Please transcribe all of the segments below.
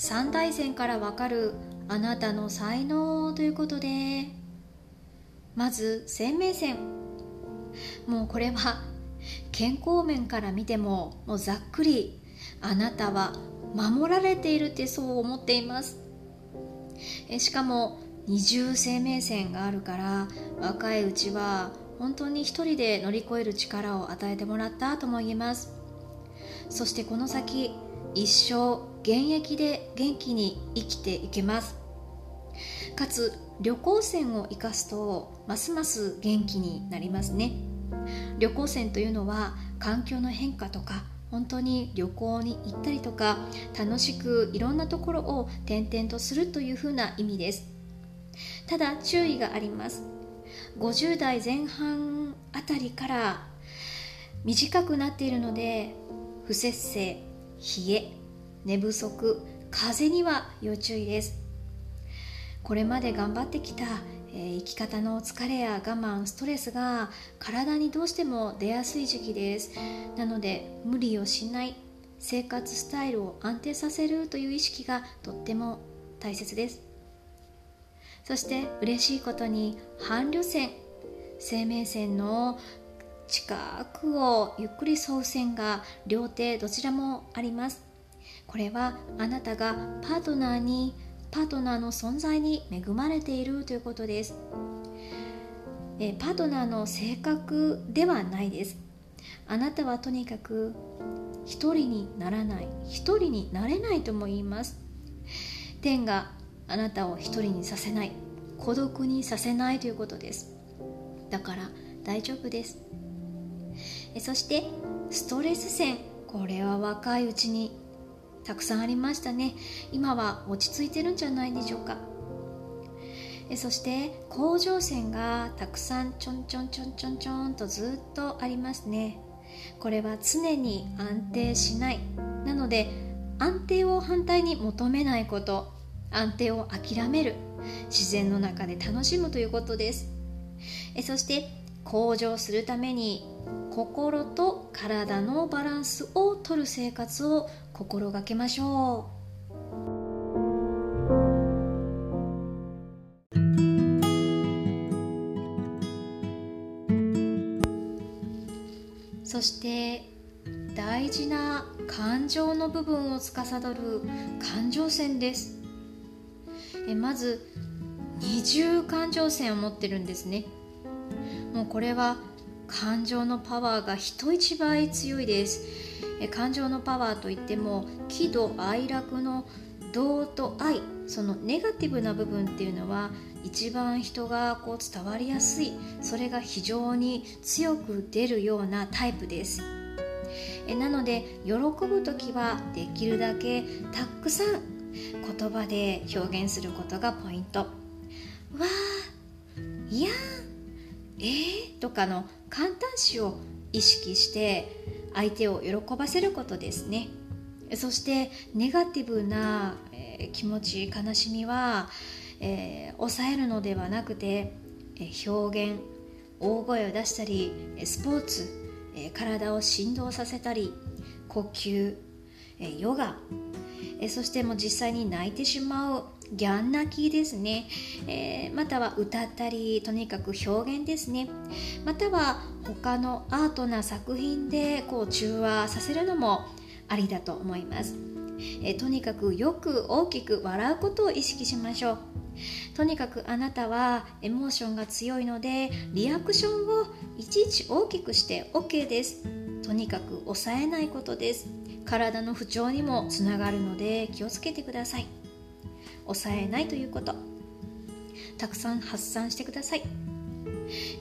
三大線からわかるあなたの才能ということで。まず生命線。もうこれは健康面から見てももうざっくりあなたは守られているってそう思っています。えしかも二重生命線があるから若いうちは本当に一人で乗り越える力を与えてもらったとも言えます。そしてこの先一生現役で元気に生きていけます。かつ旅行船を生かすとますます元気になりますね。旅行船というのは環境の変化とか本当に旅行に行ったりとか楽しくいろんなところを転々とするというふうな意味です。ただ注意があります。50代前半あたりから短くなっているので不節制冷え寝不足風邪には要注意です。これまで頑張ってきた、えー、生き方の疲れや我慢ストレスが体にどうしても出やすい時期です。なので無理をしない生活スタイルを安定させるという意識がとっても大切です。そして嬉しいことに伴侶線生命線の近くをゆっくり沿う線が両手どちらもあります。これはあなたがパートナーにパートナーの存在に恵まれているということです。えパートナーの性格ではないです。あなたはとにかく一人にならない一人になれないとも言います。天があなたを一人にさせない孤独にさせないということです。だから大丈夫です。えそしてストレス線これは若いうちにたくさんありましたね。今は落ち着いてるんじゃないでしょうか。そして甲状腺がたくさんちょんちょんちょんちょんちょんとずっとありますね。これは常に安定しない。なので安定を反対に求めないこと。安定を諦める。自然の中で楽しむということです。えそして向上するために心と体のバランスをとる生活を心がけましょう。そして大事な感情の部分を司る感情線です。えまず二重感情線を持ってるんですね。もうこれは感情のパワーが人一倍強いです。感情のパワーといっても喜怒哀楽の動と愛そのネガティブな部分っていうのは一番人がこう伝わりやすいそれが非常に強く出るようなタイプです。えなので喜ぶ時はできるだけたくさん言葉で表現することがポイント。わーいやえー、とかの簡単詞を意識して相手を喜ばせることですね。そしてネガティブな、えー、気持ち悲しみは、えー、抑えるのではなくて、えー、表現大声を出したりスポーツ、え体を振動させたり呼吸、えヨガ、えそしてもう実際に泣いてしまう。ギャン泣きですね、えー、または歌ったりとにかく表現ですね。または他のアートな作品でこう中和させるのもありだと思います、えー、とにかくよく大きく笑うことを意識しましょう。とにかくあなたはエモーションが強いのでリアクションをいちいち大きくして OK です。とにかく抑えないことです。体の不調にもつながるので気をつけてください。抑えないということ。たくさん発散してください、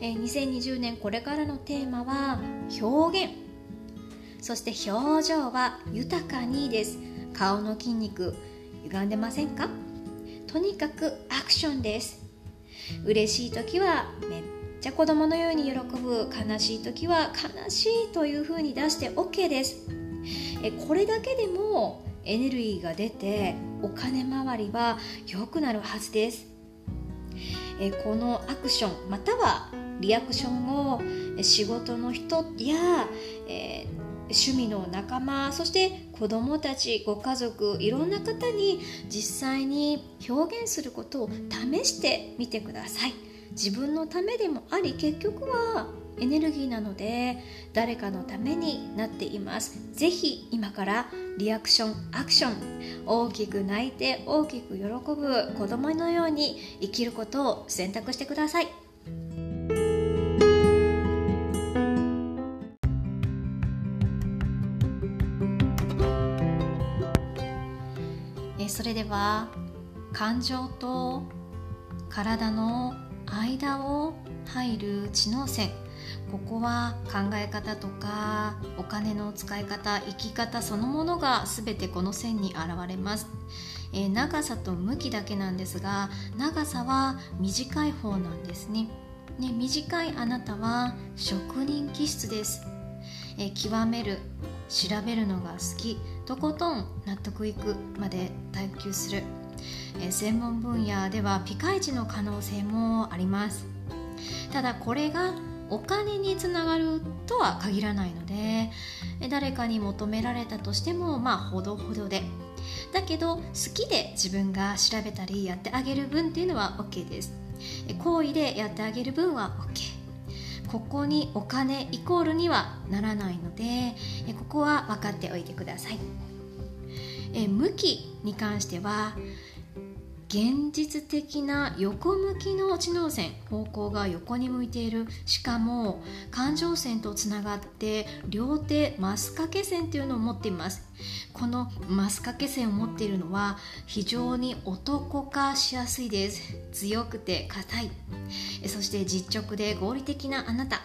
えー、2020年これからのテーマは表現。そして表情は豊かにです。顔の筋肉歪んでませんか？とにかくアクションです。嬉しい時はめっちゃ子供のように喜ぶ。悲しい時は悲しいというふうに出して OK です。えこれだけでもエネルギーが出てお金回りは良くなるはずです。えこのアクションまたはリアクションを仕事の人や、え、趣味の仲間そして子どもたちご家族いろんな方に実際に表現することを試してみてください。自分のためでもあり結局はエネルギーなので誰かのためになっています。ぜひ今からリアクションアクション大きく泣いて大きく喜ぶ子供のように生きることを選択してください。それでは感情と体の間を入る知能線。ここは考え方とかお金の使い方生き方そのものが全てこの線に現れます、えー、長さと向きだけなんですが長さは短い方なんですね。ね短いあなたは職人気質です、えー、極める調べるのが好き。とことん納得いくまで探求する、えー、専門分野ではピカイチの可能性もあります。ただこれがお金につながるとは限らないので誰かに求められたとしてもまあほどほどで。だけど好きで自分が調べたりやってあげる分っていうのは OK です。好意でやってあげる分は OK ここにお金イコールにはならないのでここは分かっておいてください。え向きに関しては現実的な横向きの知能線方向が横に向いている。しかも感情線とつながって両手マス掛け線というのを持っています。このマス掛け線を持っているのは非常に男化しやすいです。強くて硬い。そして実直で合理的なあなた。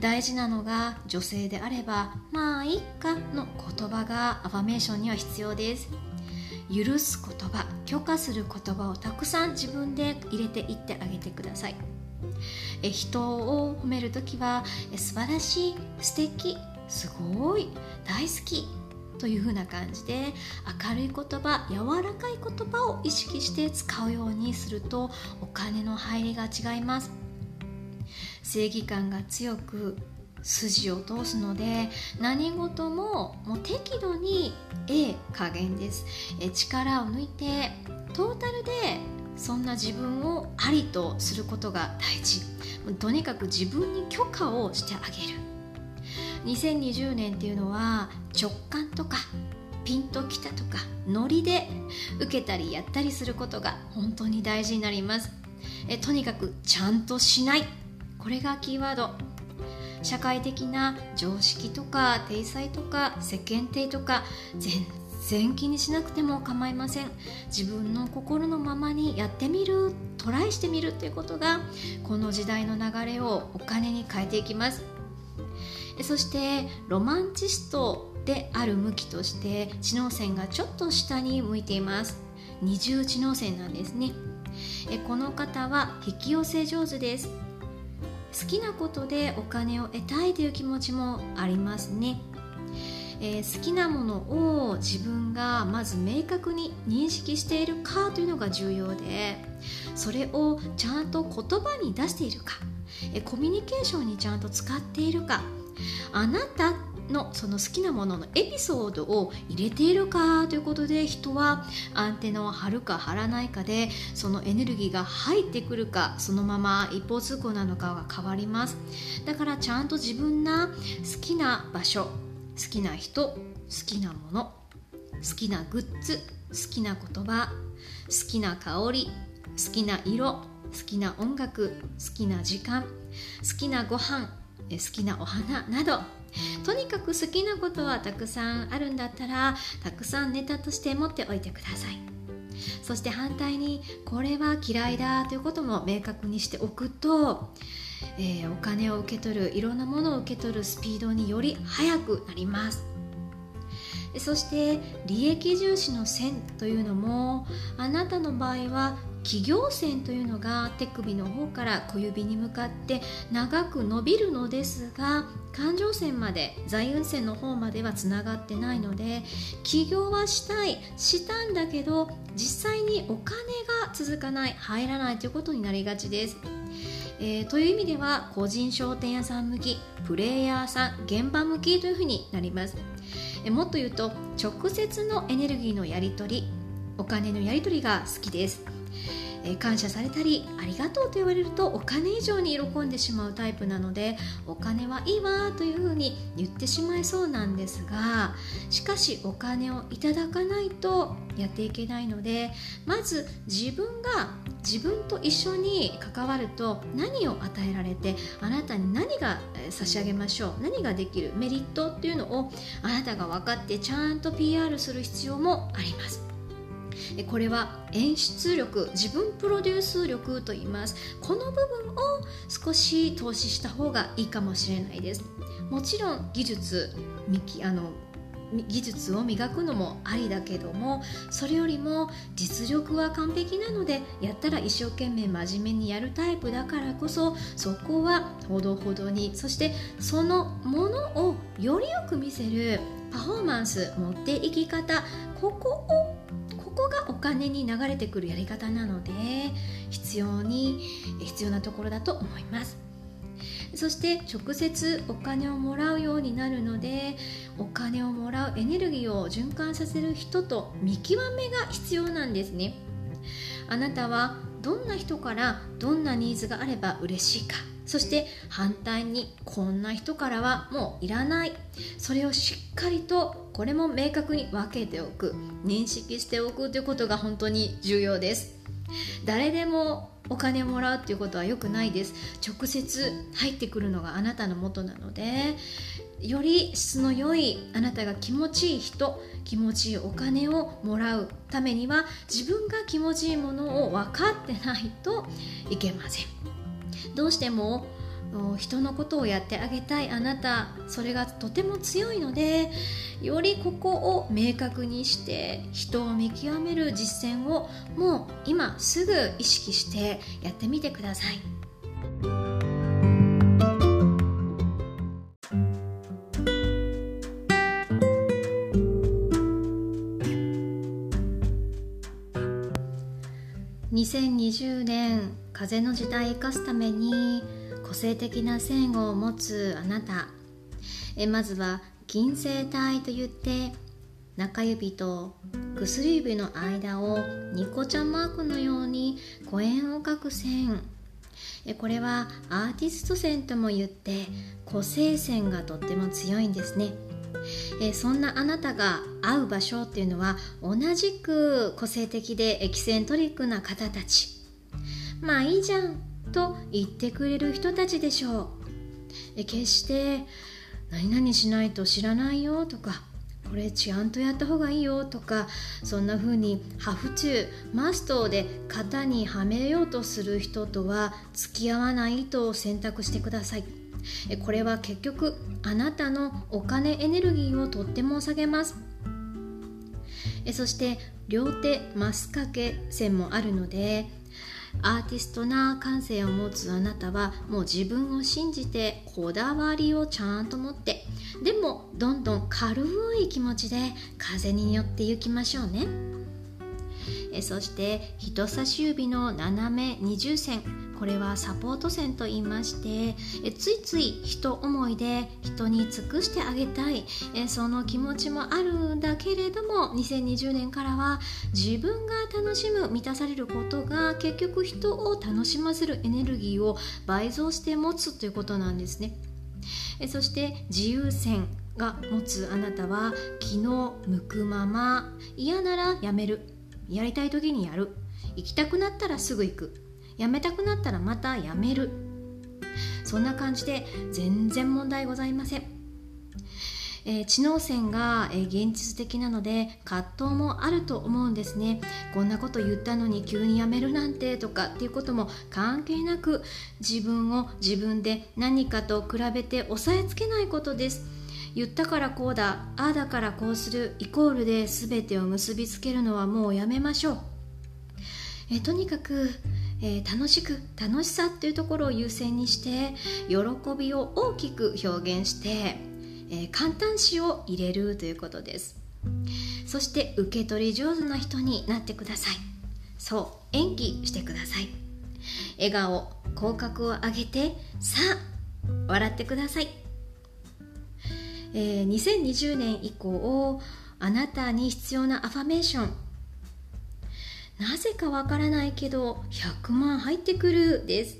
大事なのが女性であればまあいっかの言葉がアファメーションには必要です。許す言葉許可する言葉をたくさん自分で入れていってあげてください。え人を褒める時は素晴らしい素敵すごい大好きという風な感じで明るい言葉柔らかい言葉を意識して使うようにするとお金の入りが違います。正義感が強く筋を通すので何事ももう適度に A 加減です。え力を抜いてトータルでそんな自分をありとすることが大事。とにかく自分に許可をしてあげる。2020年っていうのは直感とかピンときたとかノリで受けたりやったりすることが本当に大事になります。えとにかくちゃんとしない。これがキーワード。社会的な常識とか体裁とか世間体とか全然気にしなくても構いません。自分の心のままにやってみるトライしてみるということがこの時代の流れをお金に変えていきます。そしてロマンチストである向きとして知能線がちょっと下に向いています。二重知能線なんですね。この方は引き寄せ上手です。好きなことでお金を得たいという気持ちもありますね、えー、好きなものを自分がまず明確に認識しているかというのが重要でそれをちゃんと言葉に出しているか、えー、コミュニケーションにちゃんと使っているかあなたっのその好きなもののエピソードを入れているかということで人はアンテナを張るか張らないかでそのエネルギーが入ってくるかそのまま一方通行なのかが変わります。だからちゃんと自分な好きな場所好きな人好きなもの好きなグッズ好きな言葉好きな香り好きな色好きな音楽好きな時間好きなご飯好きなお花などとにかく好きなことはたくさんあるんだったらたくさんネタとして持っておいてください。そして反対にこれは嫌いだということも明確にしておくと、えー、お金を受け取るいろんなものを受け取るスピードにより速くなります。そして利益重視の線というのもあなたの場合は企業線というのが手首の方から小指に向かって長く伸びるのですが感情線まで財運線の方まではつながってないので起業はしたいしたんだけど実際にお金が続かない入らないということになりがちです。えー、という意味では個人商店屋さん向きプレイヤーさん現場向きというふうになります、えー、もっと言うと直接のエネルギーのやり取りお金のやり取りが好きです。え感謝されたりありがとうと言われるとお金以上に喜んでしまうタイプなのでお金はいいわというふうに言ってしまいそうなんですがしかしお金をいただかないとやっていけないのでまず自分が自分と一緒に関わると何を与えられてあなたに何が差し上げましょう何ができるメリットっていうのをあなたが分かってちゃんと PR する必要もあります。これは演出力自分プロデュース力と言います。この部分を少し投資した方がいいかもしれないです。もちろん技術あの技術を磨くのもありだけどもそれよりも実力は完璧なのでやったら一生懸命真面目にやるタイプだからこそそこはほどほどにそしてそのものをよりよく見せるパフォーマンス持っていき方ここをこがお金に流れてくるやり方なので必要に必要なところだと思います。そして直接お金をもらうようになるのでお金をもらうエネルギーを循環させる人と見極めが必要なんですね。あなたはどんな人からどんなニーズがあれば嬉しいか。そして反対にこんな人からはもういらない。それをしっかりとこれも明確に分けておく。認識しておくということが本当に重要です。誰でもお金もらうっていうことは良くないです。直接入ってくるのがあなたの元なのでより質の良いあなたが気持ちいい人気持ちいいお金をもらうためには自分が気持ちいいものを分かってないといけません。どうしても人のことをやってあげたいあなたそれがとても強いのでよりここを明確にして人を見極める実践をもう今すぐ意識してやってみてください。2020年風の時代を生かすために個性的な線を持つあなた。えまずは金星体といって中指と薬指の間をニコちゃんマークのように弧円を描く線。これはアーティスト線とも言って個性線がとっても強いんですね。えそんなあなたが会う場所っていうのは同じく個性的でエキセントリックな方たち。まあいいじゃんと言ってくれる人たちでしょう。決して何々しないと知らないよとかこれちゃんとやった方がいいよとかそんな風にハフチューマストで型にはめようとする人とは付き合わないと選択してください。これは結局あなたのお金エネルギーをとっても下げます。そして両手マス掛け線もあるのでアーティストな感性を持つあなたはもう自分を信じてこだわりをちゃんと持ってでもどんどん軽い気持ちで風に乗っていきましょうね。えそして人差し指の斜め二重線。これはサポート線と言いましてえついつい人思いで人に尽くしてあげたい。えその気持ちもあるんだけれども2020年からは自分が楽しむ満たされることが結局人を楽しませるエネルギーを倍増して持つということなんですね。えそして自由線が持つあなたは気の向くまま嫌ならやめる。やりたい時にやる。行きたくなったらすぐ行く。やめたくなったらまたやめる。そんな感じで全然問題ございません、えー、知能線が、えー、現実的なので葛藤もあると思うんですね。こんなこと言ったのに急にやめるなんてとかっていうことも関係なく自分を自分で何かと比べて押さえつけないことです。言ったからこうだああだからこうするイコールで全てを結びつけるのはもうやめましょう。えとにかく、えー、楽しく楽しさっていうところを優先にして喜びを大きく表現して、えー、簡単詞を入れるということです。そして受け取り上手な人になってください。そう演技してください。笑顔口角を上げてさあ笑ってください、えー、2020年以降あなたに必要なアファメーション。なぜかわからないけど100万入ってくるです、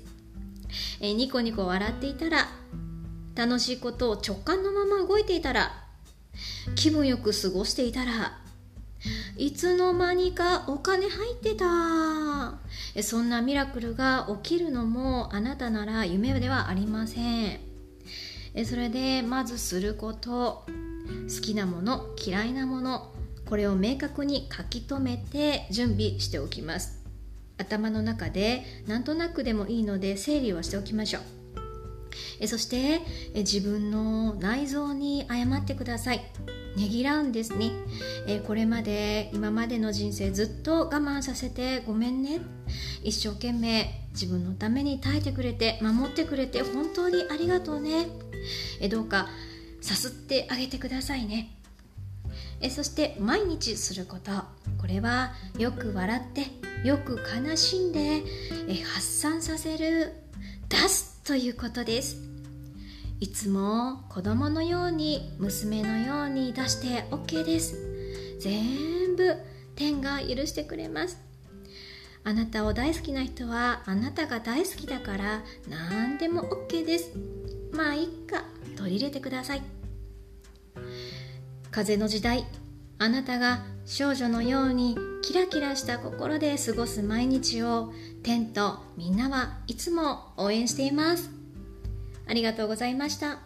えー、ニコニコ笑っていたら楽しいことを直感のまま動いていたら気分よく過ごしていたらいつの間にかお金入ってた。そんなミラクルが起きるのもあなたなら夢ではありません。それでまずすること。好きなもの嫌いなもの。これを明確に書き留めて準備しておきます。頭の中でなんとなくでもいいので整理をしておきましょう。えそしてえ自分の内臓に謝ってください。ねぎらうんですね、えこれまで今までの人生ずっと我慢させてごめんね。一生懸命自分のために耐えてくれて守ってくれて本当にありがとうね。えどうかさすってあげてくださいね。えそして毎日すること。これはよく笑ってよく悲しんでえ発散させる出すということです。いつも子供のように娘のように出して OK です。全部天が許してくれます。あなたを大好きな人はあなたが大好きだから何でも OK です。まあいっか。取り入れてください。風の時代。あなたが少女のようにキラキラした心で過ごす毎日を天とみんなはいつも応援しています。ありがとうございました。